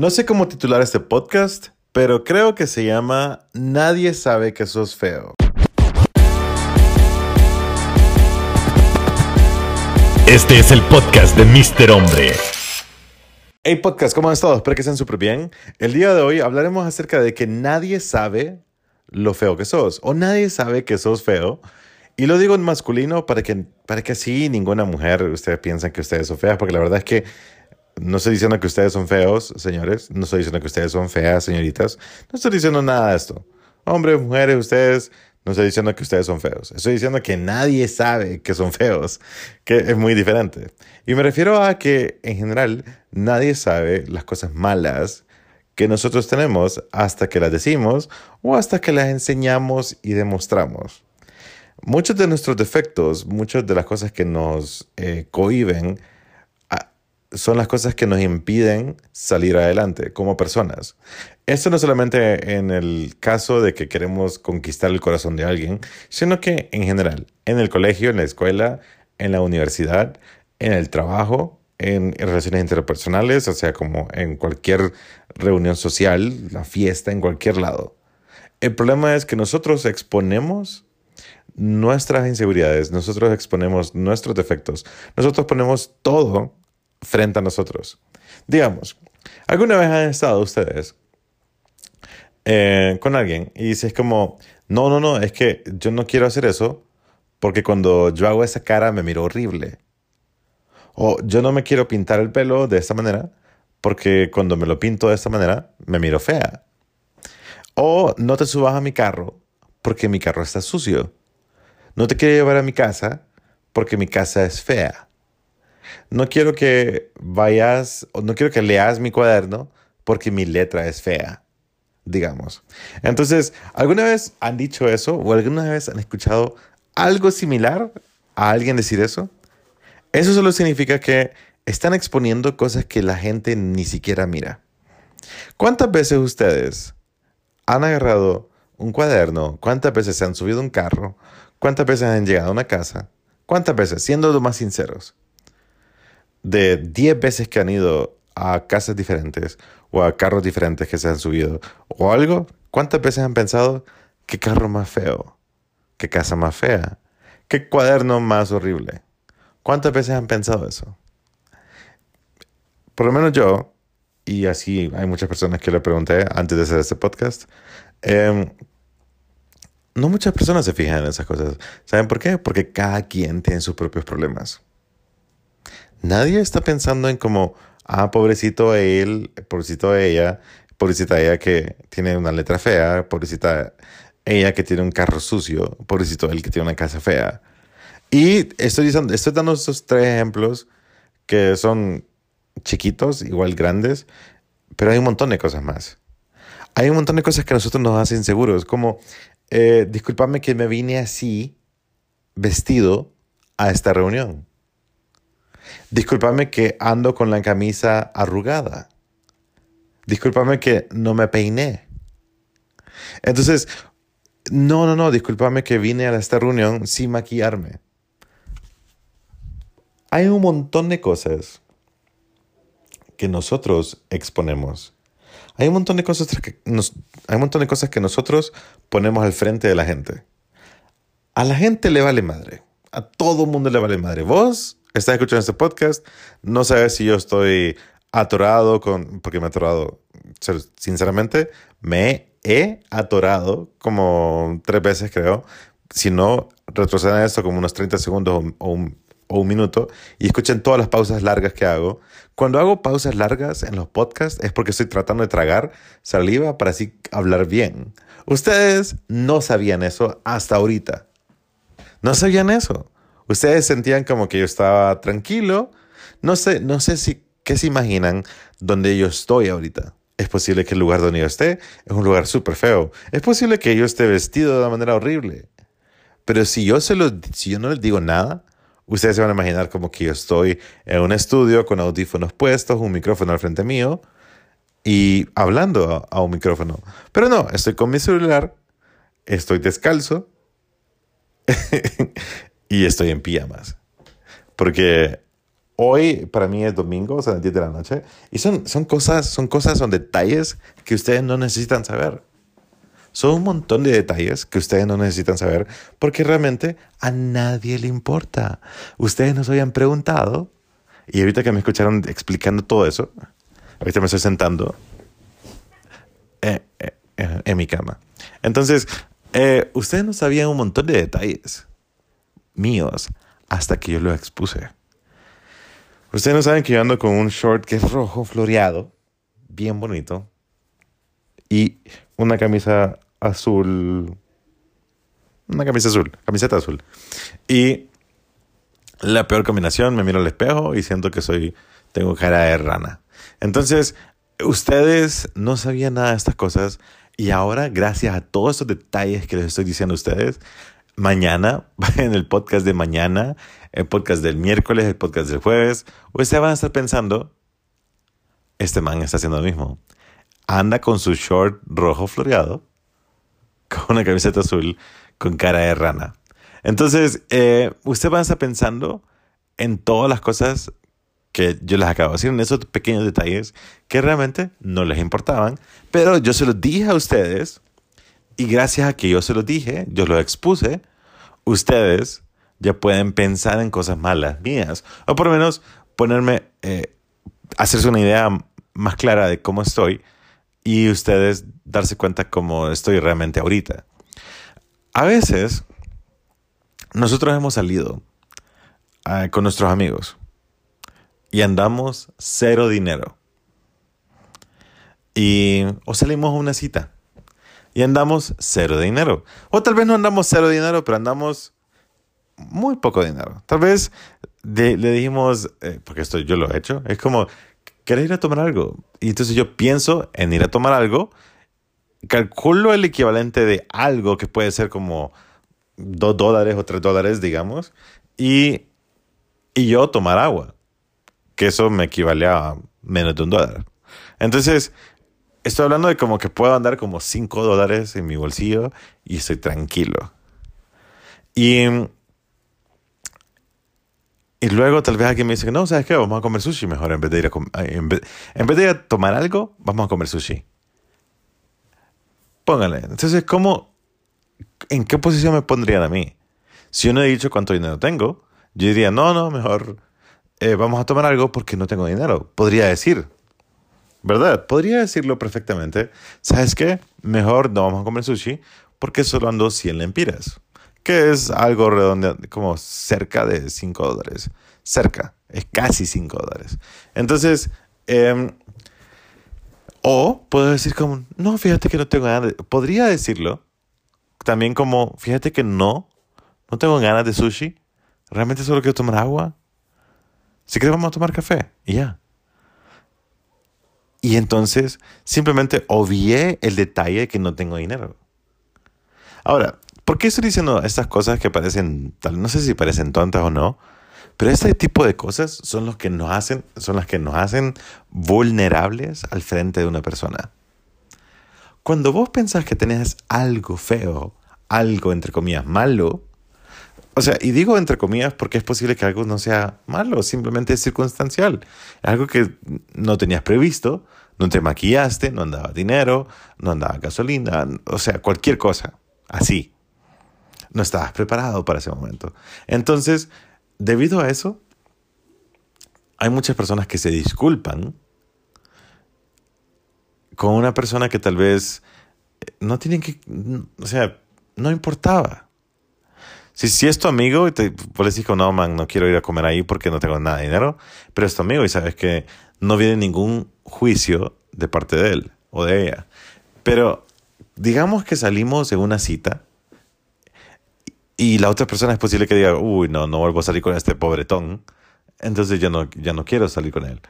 No sé cómo titular este podcast, pero creo que se llama Nadie sabe que sos feo. Este es el podcast de Mr. Hombre. Hey podcast, ¿cómo han estado? Espero que estén súper bien. El día de hoy hablaremos acerca de que nadie sabe lo feo que sos o nadie sabe que sos feo. Y lo digo en masculino para que, para que así ninguna mujer, ustedes piensan que ustedes son feas, porque la verdad es que no estoy diciendo que ustedes son feos, señores. No estoy diciendo que ustedes son feas, señoritas. No estoy diciendo nada de esto. Hombres, mujeres, ustedes, no estoy diciendo que ustedes son feos. Estoy diciendo que nadie sabe que son feos, que es muy diferente. Y me refiero a que, en general, nadie sabe las cosas malas que nosotros tenemos hasta que las decimos o hasta que las enseñamos y demostramos. Muchos de nuestros defectos, muchas de las cosas que nos eh, cohiben, son las cosas que nos impiden salir adelante como personas. Esto no solamente en el caso de que queremos conquistar el corazón de alguien, sino que en general, en el colegio, en la escuela, en la universidad, en el trabajo, en, relaciones interpersonales, o sea, como en cualquier reunión social, la fiesta, en cualquier lado. El problema es que nosotros exponemos nuestras inseguridades, nosotros exponemos nuestros defectos, nosotros ponemos todo frente a nosotros. Digamos, ¿alguna vez han estado ustedes eh, con alguien y dices como, no, no, no, es que yo no quiero hacer eso porque cuando yo hago esa cara me miro horrible? O yo no me quiero pintar el pelo de esta manera porque cuando me lo pinto de esta manera me miro fea. O no te subas a mi carro porque mi carro está sucio. No te quiero llevar a mi casa porque mi casa es fea no quiero que vayas, o no quiero que leas mi cuaderno porque mi letra es fea, digamos. Entonces, ¿alguna vez han dicho eso o alguna vez han escuchado algo similar a alguien decir eso? Eso solo significa que están exponiendo cosas que la gente ni siquiera mira. ¿Cuántas veces ustedes han agarrado un cuaderno? ¿Cuántas veces se han subido un carro? ¿Cuántas veces han llegado a una casa? ¿Cuántas veces? Siendo lo más sinceros de 10 veces que han ido a casas diferentes o a carros diferentes que se han subido o algo, ¿cuántas veces han pensado qué carro más feo? ¿Qué casa más fea? ¿Qué cuaderno más horrible? ¿Cuántas veces han pensado eso? Por lo menos yo, y así hay muchas personas que le pregunté antes de hacer este podcast, em, no muchas personas se fijan en esas cosas. ¿Saben por qué? Porque cada quien tiene sus propios problemas. Nadie está pensando en como, ah, pobrecito él, pobrecito ella, pobrecita ella que tiene una letra fea, pobrecita ella que tiene un carro sucio, pobrecito él que tiene una casa fea. Y estoy, dando estos tres ejemplos que son chiquitos, igual grandes, pero hay un montón de cosas más. Hay un montón de cosas que a nosotros nos hacen seguros, como, eh, discúlpame que me vine así, vestido, a esta reunión. Discúlpame que ando con la camisa arrugada. Discúlpame que no me peiné. Entonces, no, no, no, discúlpame que vine a esta reunión sin maquillarme. Hay un montón de cosas que nosotros exponemos. Hay un montón de cosas que hay un montón de cosas que nosotros ponemos al frente de la gente. A la gente le vale madre. A todo mundo le vale madre. Vos estás escuchando este podcast, no sabes si yo estoy atorado con, porque me he atorado, sinceramente, me he atorado como tres veces creo. Si no, retroceden esto como unos 30 segundos o, un, o un minuto y escuchen todas las pausas largas que hago. Cuando hago pausas largas en los podcasts es porque estoy tratando de tragar saliva para así hablar bien. Ustedes no sabían eso hasta ahorita. No sabían eso. Ustedes sentían como que yo estaba tranquilo. No sé, no sé si, qué se imaginan donde yo estoy ahorita. Es posible que el lugar donde yo esté es un lugar súper feo. Es posible que yo esté vestido de una manera horrible. Pero si yo, se lo, si yo no les digo nada, ustedes se van a imaginar como que yo estoy en un estudio con audífonos puestos, un micrófono al frente mío y hablando a, a un micrófono. Pero no, estoy con mi celular, estoy descalzo y estoy en pijamas. Porque hoy para mí es domingo, son las 10 de la noche, y son, son, cosas, son cosas, son detalles que ustedes no necesitan saber. Son un montón de detalles que ustedes no necesitan saber porque realmente a nadie le importa. Ustedes nos habían preguntado, y ahorita que me escucharon explicando todo eso, ahorita me estoy sentando eh, eh, eh, en mi cama. Entonces, ustedes no sabían un montón de detalles míos hasta que yo lo expuse. Ustedes no saben que yo ando con un short que es rojo floreado, bien bonito, y una camisa azul, una camisa azul, camiseta azul. Y la peor combinación, me miro al espejo y siento que soy, tengo cara de rana. Entonces, ustedes no sabían nada de estas cosas y ahora, gracias a todos estos detalles que les estoy diciendo a ustedes, mañana, en el podcast de mañana, el podcast del miércoles, el podcast del jueves, ustedes van a estar pensando, este man está haciendo lo mismo. Anda con su short rojo floreado, con una camiseta azul, con cara de rana. Entonces, eh, ustedes van a estar pensando en todas las cosas que yo les acabo de decir, en esos pequeños detalles que realmente no les importaban, pero yo se los dije a ustedes y gracias a que yo se los dije, yo los expuse, ustedes ya pueden pensar en cosas malas mías. O por lo menos ponerme, eh, hacerse una idea más clara de cómo estoy y ustedes darse cuenta cómo estoy realmente ahorita. A veces, nosotros hemos salido ah, con nuestros amigos y andamos cero dinero. Y, o salimos a una cita y andamos cero dinero. O tal vez no andamos cero dinero, pero andamos muy poco dinero. Tal vez le dijimos, eh, porque esto yo lo he hecho, es como, ¿querés ir a tomar algo? Y entonces yo pienso en ir a tomar algo, calculo el equivalente de algo que puede ser como dos dólares o tres dólares, digamos, y, y yo tomar agua, que eso me equivale a menos de un dólar. Entonces, estoy hablando de como que puedo andar como cinco dólares en mi bolsillo y estoy tranquilo. Y y luego tal vez alguien me dice no, ¿sabes qué? Vamos a comer sushi mejor en vez de ir a, en vez, de ir a tomar algo, vamos a comer sushi. Póngale. Entonces, ¿cómo, en qué posición me pondrían a mí? Si yo no he dicho cuánto dinero tengo, yo diría, no, no, mejor eh, vamos a tomar algo porque no tengo dinero. Podría decir, ¿verdad? Podría decirlo perfectamente. ¿Sabes qué? Mejor no vamos a comer sushi porque solo ando 100 lempiras que es algo redondo, como cerca de 5 dólares. Cerca, es casi 5 dólares. Entonces, em, o puedo decir como, no, fíjate que no tengo ganas de... Podría decirlo también como, fíjate que no, no tengo ganas de sushi. Realmente solo quiero tomar agua. Si quieres vamos a tomar café y ya. Y entonces simplemente obvié el detalle de que no tengo dinero. Ahora, ¿Por qué estoy diciendo estas cosas que parecen, tal, no sé si parecen tontas o no, pero este tipo de cosas son, los que nos hacen, son las que nos hacen vulnerables al frente de una persona. Cuando vos pensás que tenés algo feo, algo entre comillas malo, o sea, y digo entre comillas porque es posible que algo no sea malo, simplemente es circunstancial. Algo que no tenías previsto, no te maquillaste, no andaba dinero, no andaba gasolina, o sea, cualquier cosa, así no estabas preparado para ese momento. Entonces, debido a eso, hay muchas personas que se disculpan con una persona que tal vez eh, no tienen que, o sea, no importaba. Si, si es tu amigo y te pues le no, man, no quiero ir a comer ahí porque no tengo nada de dinero, pero es tu amigo y sabes que no viene ningún juicio de parte de él o de ella. Pero digamos que salimos en una cita y la otra persona es posible que diga, uy, no, no vuelvo a salir con este pobretón. Entonces yo no, ya no quiero salir con él.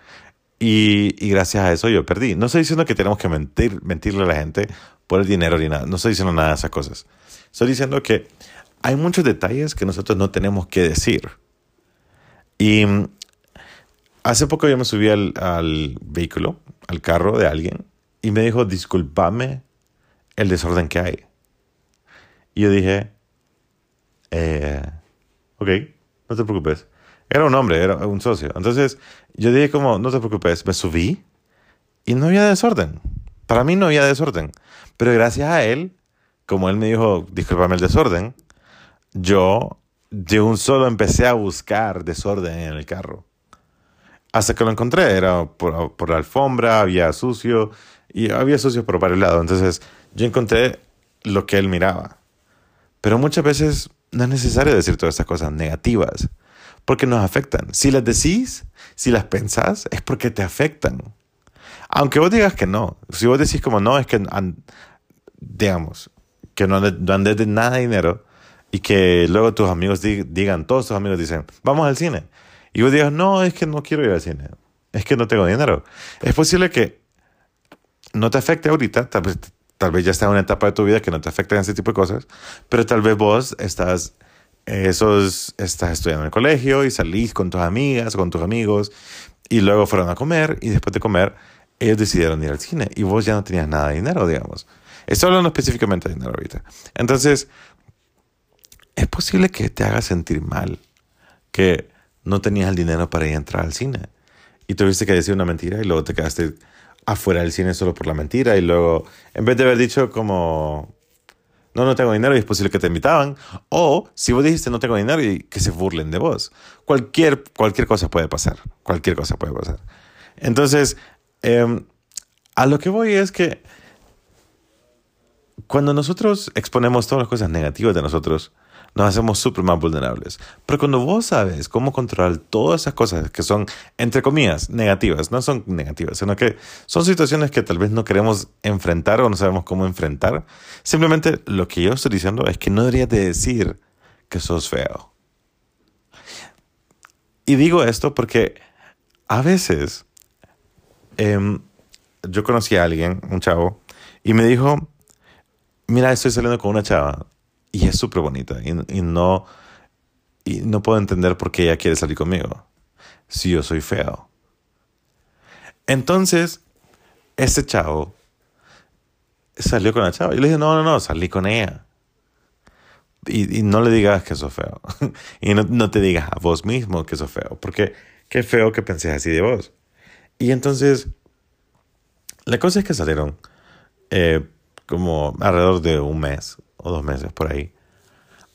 Y, y, gracias a eso yo perdí. No estoy diciendo que tenemos que mentir, mentirle a la gente por el dinero ni nada. No estoy diciendo nada de esas cosas. Estoy diciendo que hay muchos detalles que nosotros no tenemos que decir. Y mm, hace poco yo me subí al, al vehículo, al carro de alguien, y me dijo, discúlpame el desorden que hay. Y yo dije, eh, ok, no te preocupes. Era un hombre, era un socio. Entonces yo dije como, no te preocupes, me subí y no había desorden. Para mí no había desorden. Pero gracias a él, como él me dijo, discúlpame el desorden, yo de un solo empecé a buscar desorden en el carro. Hasta que lo encontré, era por, por la alfombra, había sucio y había sucio por varios lados. Entonces yo encontré lo que él miraba. Pero muchas veces no es necesario decir todas estas cosas negativas porque nos afectan. Si las decís, si las pensás, es porque te afectan. Aunque vos digas que no. Si vos decís como no, es que, digamos, que no andes de nada dinero y que luego tus amigos digan, todos tus amigos dicen, vamos al cine. Y vos digas, no, es que no quiero ir al cine. Es que no tengo dinero. Es posible que no te afecte ahorita, tal vez, tal vez ya está en una etapa de tu vida que no te afecten ese tipo de cosas, pero tal vez vos estás esos, estás estudiando en el colegio y salís con tus amigas, con tus amigos, y luego fueron a comer, y después de comer, ellos decidieron ir al cine, y vos ya no tenías nada de dinero, digamos. Estoy hablando específicamente de dinero ahorita. Entonces, es posible que te haga sentir mal, que no tenías el dinero para ir a entrar al cine, y tuviste que decir una mentira, y luego te quedaste afuera del cine solo por la mentira, y luego, en vez de haber dicho como no, no tengo dinero y es posible que te invitaban. O si vos dijiste no tengo dinero y que se burlen de vos. Cualquier, cualquier cosa puede pasar. Cualquier cosa puede pasar. Entonces, em, a lo que voy es que cuando nosotros exponemos todas las cosas negativas de nosotros, nos hacemos súper más vulnerables. Pero cuando vos sabes cómo controlar todas esas cosas que son, entre comillas, negativas, no son negativas, sino que son situaciones que tal vez no queremos enfrentar o no sabemos cómo enfrentar, simplemente lo que yo estoy diciendo es que no deberías de decir que sos feo. Y digo esto porque a veces em, yo conocí a alguien, un chavo, y me dijo, mira, estoy saliendo con una chava y es súper bonita y, no, y no puedo entender por qué ella quiere salir conmigo si yo soy feo. Entonces, este chavo salió con la chava. Yo le dije, no, no, no, salí con ella. Y, no le digas que sos feo. y no, no, te digas a vos mismo que sos feo. Porque qué feo que penses así de vos. Y entonces, la cosa es que salieron eh, como alrededor de un mes o dos meses por ahí,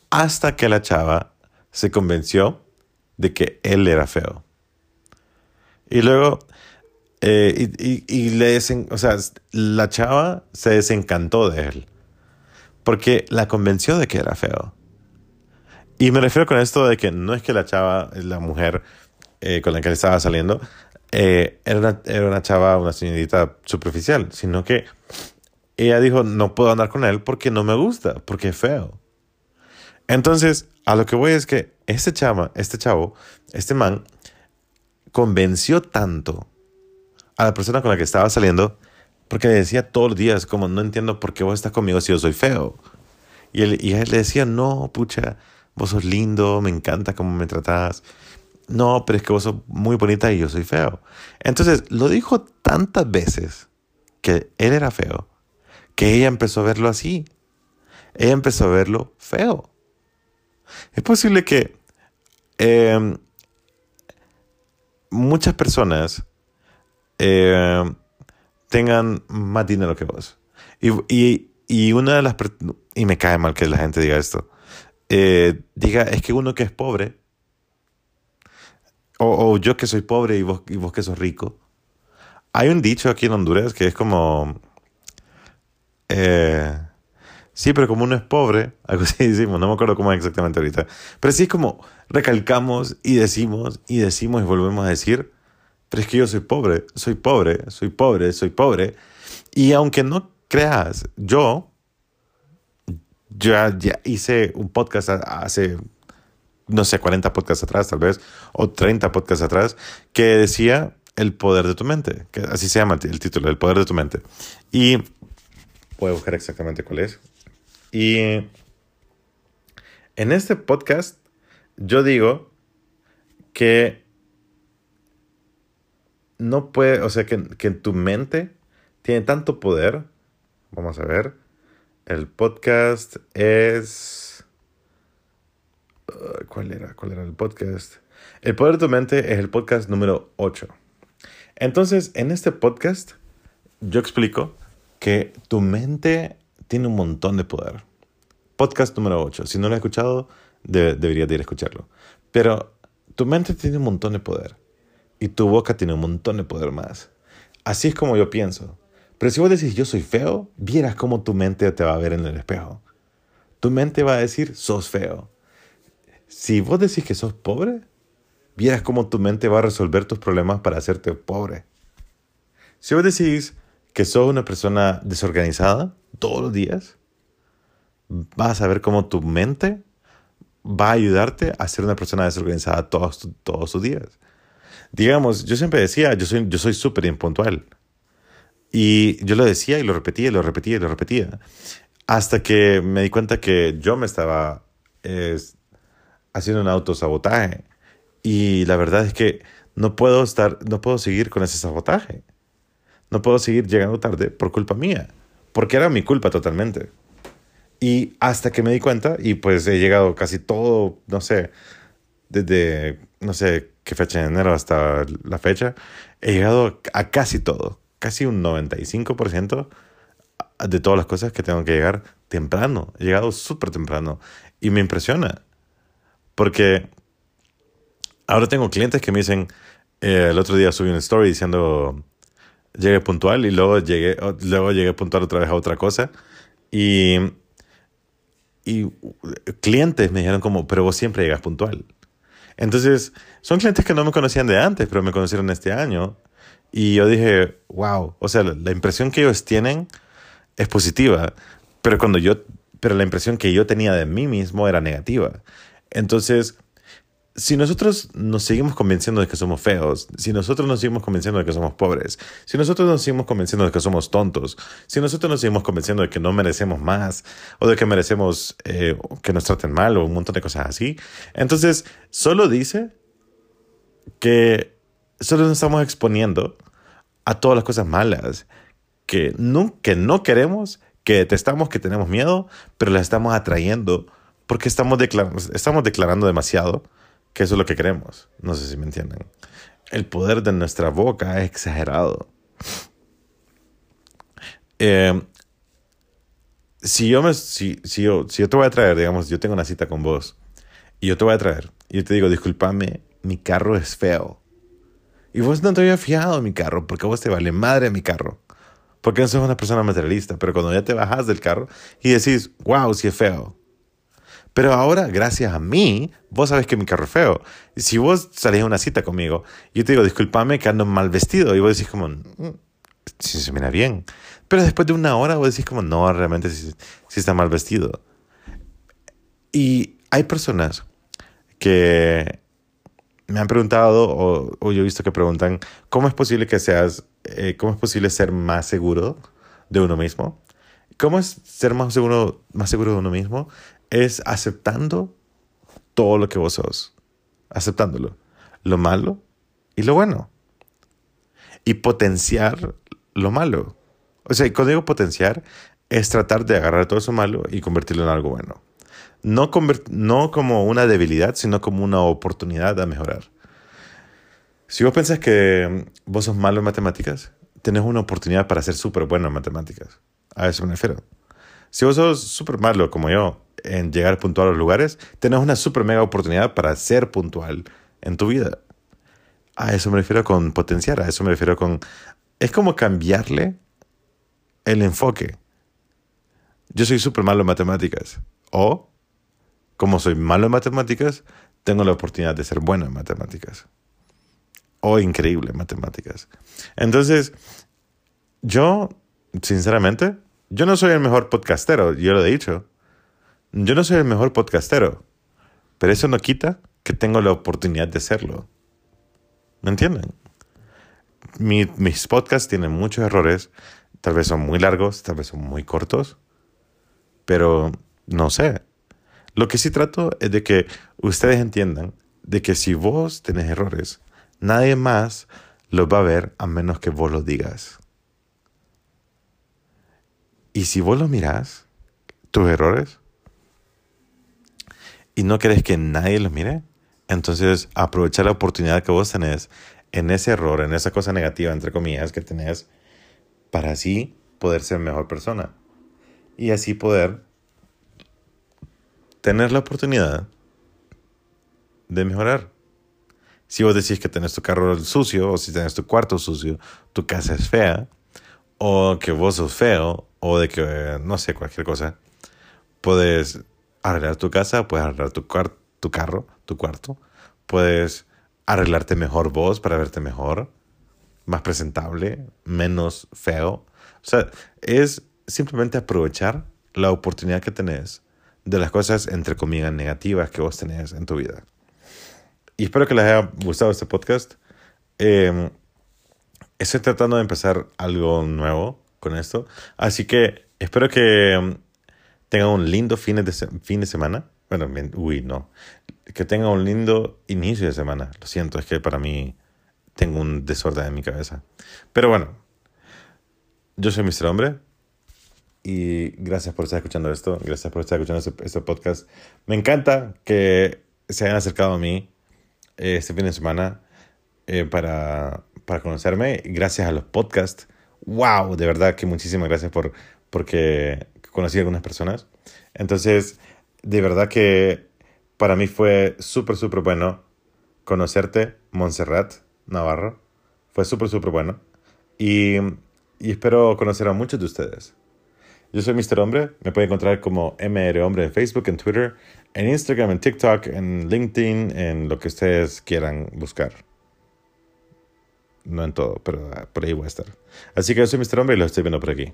hasta que la chava se convenció de que él era feo. Y luego, eh, y, le o sea, la chava se desencantó de él, porque la convenció de que era feo. Y me refiero con esto de que no es que la chava, la mujer eh, con la que él estaba saliendo, eh, era, una, era una chava, una señorita superficial, sino que ella dijo, no puedo andar con él porque no me gusta, porque es feo. Entonces, a lo que voy es que este chava, este chavo, este man, convenció tanto a la persona con la que estaba saliendo porque le decía todos los días, como, no entiendo por qué vos estás conmigo si yo soy feo. Y él, y él le decía, no, pucha, vos sos lindo, me encanta cómo me tratás. No, pero es que vos sos muy bonita y yo soy feo. Entonces, lo dijo tantas veces que él era feo que ella empezó a verlo así. Ella empezó a verlo feo. Es posible que em, muchas personas em, tengan más dinero que vos. Y, una de las... Y me cae mal que la gente diga esto. Eh, diga, es que uno que es pobre, o, yo que soy pobre y vos, y vos que sos rico. Hay un dicho aquí en Honduras que es como eh, sí, pero como uno es pobre, algo así decimos, no me acuerdo cómo es exactamente ahorita. Pero sí es como recalcamos y decimos y decimos y volvemos a decir, pero es que yo soy pobre, soy pobre, soy pobre, soy pobre. Y aunque no creas, yo ya, ya hice un podcast hace, no sé, 40 podcasts atrás tal vez, o 30 podcasts atrás, que decía el poder de tu mente, que así se llama el título, el poder de tu mente. Y Voy a buscar exactamente cuál es. Y en este podcast yo digo que no puede, o sea, que, que tu mente tiene tanto poder. Vamos a ver. El podcast es... Uh, ¿Cuál era? ¿Cuál era el podcast? El poder de tu mente es el podcast número 8. Entonces, en este podcast, yo explico que tu mente tiene un montón de poder. Podcast número 8. Si no lo has escuchado, deberías ir a escucharlo. Pero tu mente tiene un montón de poder. Y tu boca tiene un montón de poder más. Así es como yo pienso. Pero si vos decís yo soy feo, vieras cómo tu mente te va a ver en el espejo. Tu mente va a decir sos feo. Si vos decís que sos pobre, vieras cómo tu mente va a resolver tus problemas para hacerte pobre. Si vos decís que sos una persona desorganizada todos los días, vas a ver cómo tu mente va a ayudarte a ser una persona desorganizada todos, todos sus días. Digamos, yo siempre decía, yo soy yo soy súper impuntual. Y yo lo decía y lo repetía y lo repetía y lo repetía. Hasta que me di cuenta que yo me estaba haciendo un autosabotaje. Y la verdad es que no puedo estar, no puedo seguir con ese sabotaje. No puedo seguir llegando tarde por culpa mía. Porque era mi culpa totalmente. Y hasta que me di cuenta, y pues he llegado casi todo, no sé, desde, no sé qué fecha de enero hasta la fecha, he llegado a casi todo, casi un 95% de todas las cosas que tengo que llegar temprano. He llegado súper temprano y me impresiona. Porque ahora tengo clientes que me dicen, eh, el otro día subí una story diciendo, llegué puntual y luego llegué, luego llegué puntual otra vez a otra cosa. Y y clientes me dijeron como, pero vos siempre llegas puntual. Entonces, son clientes que no me conocían de antes, pero me conocieron este año. Y yo dije, wow, o sea, la, impresión que ellos tienen es positiva, pero cuando yo, pero la impresión que yo tenía de mí mismo era negativa. Entonces, si nosotros nos seguimos convenciendo de que somos feos, si nosotros nos seguimos convenciendo de que somos pobres, si nosotros nos seguimos convenciendo de que somos tontos, si nosotros nos seguimos convenciendo de que no merecemos más o de que merecemos eh, que nos traten mal o un montón de cosas así, entonces solo dice que solo nos estamos exponiendo a todas las cosas malas que no, que no queremos, que detestamos, que tenemos miedo, pero las estamos atrayendo porque estamos, estamos declarando demasiado que eso es lo que queremos. No sé si me entienden. El poder de nuestra boca es exagerado. Eh, si yo me, si, si, yo, si yo te voy a traer, digamos, yo tengo una cita con vos y yo te voy a traer y yo te digo, discúlpame, mi carro es feo. Y vos no te había fiado mi carro porque vos te vale madre mi carro. Porque no sos una persona materialista, pero cuando ya te bajas del carro y decís, wow, si es feo, pero ahora, gracias a mí, vos sabes que mi carro es feo. Si vos salís a una cita conmigo, yo te digo, discúlpame que ando mal vestido. Y vos decís como, mm, sí, se mira bien. Pero después de una hora vos decís como, no, realmente sí, está mal vestido. Y hay personas que me han preguntado, o, yo he visto que preguntan, ¿cómo es posible que seas, eh, cómo es posible ser más seguro de uno mismo? ¿Cómo es ser más seguro, más seguro de uno mismo? Es aceptando todo lo que vos sos, aceptándolo, lo malo y lo bueno. Y potenciar lo malo. O sea, cuando digo potenciar, es tratar de agarrar todo eso malo y convertirlo en algo bueno. No, no como una debilidad, sino como una oportunidad a mejorar. Si vos pensás que vos sos malo en matemáticas, tenés una oportunidad para ser súper bueno en matemáticas. A eso me refiero. Si vos sos súper malo como yo en llegar puntual a los lugares, tenés una super mega oportunidad para ser puntual en tu vida. A eso me refiero con potenciar, a eso me refiero con... Es como cambiarle el enfoque. Yo soy súper malo en matemáticas. O, como soy malo en matemáticas, tengo la oportunidad de ser bueno en matemáticas. O increíble en matemáticas. Entonces, yo, sinceramente, yo no soy el mejor podcastero, yo lo he dicho. Yo no soy el mejor podcastero, pero eso no quita que tengo la oportunidad de serlo. ¿Me entienden? mis podcasts tienen muchos errores, tal vez son muy largos, tal vez son muy cortos, pero no sé. Lo que sí trato es de que ustedes entiendan de que si vos tenés errores, nadie más los va a ver a menos que vos los digas. Y si vos los mirás, tus errores, y no querés que nadie los mire, Entonces, aprovechar la oportunidad que vos tenés en ese error, en esa cosa negativa, entre comillas, que tenés, para así poder ser mejor persona. Y así poder tener la oportunidad de mejorar. Si vos decís que tenés tu carro sucio, o si tenés tu cuarto sucio, tu casa es fea, o que vos sos feo, o de que, no sé, cualquier cosa, puedes arreglar tu casa, puedes arreglar tu, tu carro, tu cuarto, puedes arreglarte mejor vos para verte mejor, más presentable, menos feo. O sea, es simplemente aprovechar la oportunidad que tenés de las cosas, entre comillas, negativas que vos tenés en tu vida. Y espero que les haya gustado este podcast. Em, estoy tratando de empezar algo nuevo con esto. Así que espero que em, tengan un lindo fin de, fin de semana. Bueno, uy, no. Que tengan un lindo inicio de semana. Lo siento, es que para mí tengo un desorden en mi cabeza. Pero bueno, yo soy Mr. Hombre. Y gracias por estar escuchando esto. Gracias por estar escuchando este, este podcast. Me encanta que se hayan acercado a mí eh, este fin de semana eh, para, para conocerme. Gracias a los podcasts. ¡Wow! De verdad que muchísimas gracias por porque conocí a algunas personas. Entonces, de verdad que para mí fue súper, súper bueno conocerte, Montserrat Navarro. Fue súper, súper bueno. Y, y espero conocer a muchos de ustedes. Yo soy Mr. Hombre, me pueden encontrar como MR Hombre en Facebook, en Twitter, en Instagram, en TikTok, en LinkedIn, en lo que ustedes quieran buscar. No en todo, pero ah, por ahí voy a estar. Así que yo soy Mr. Hombre y lo estoy viendo por aquí.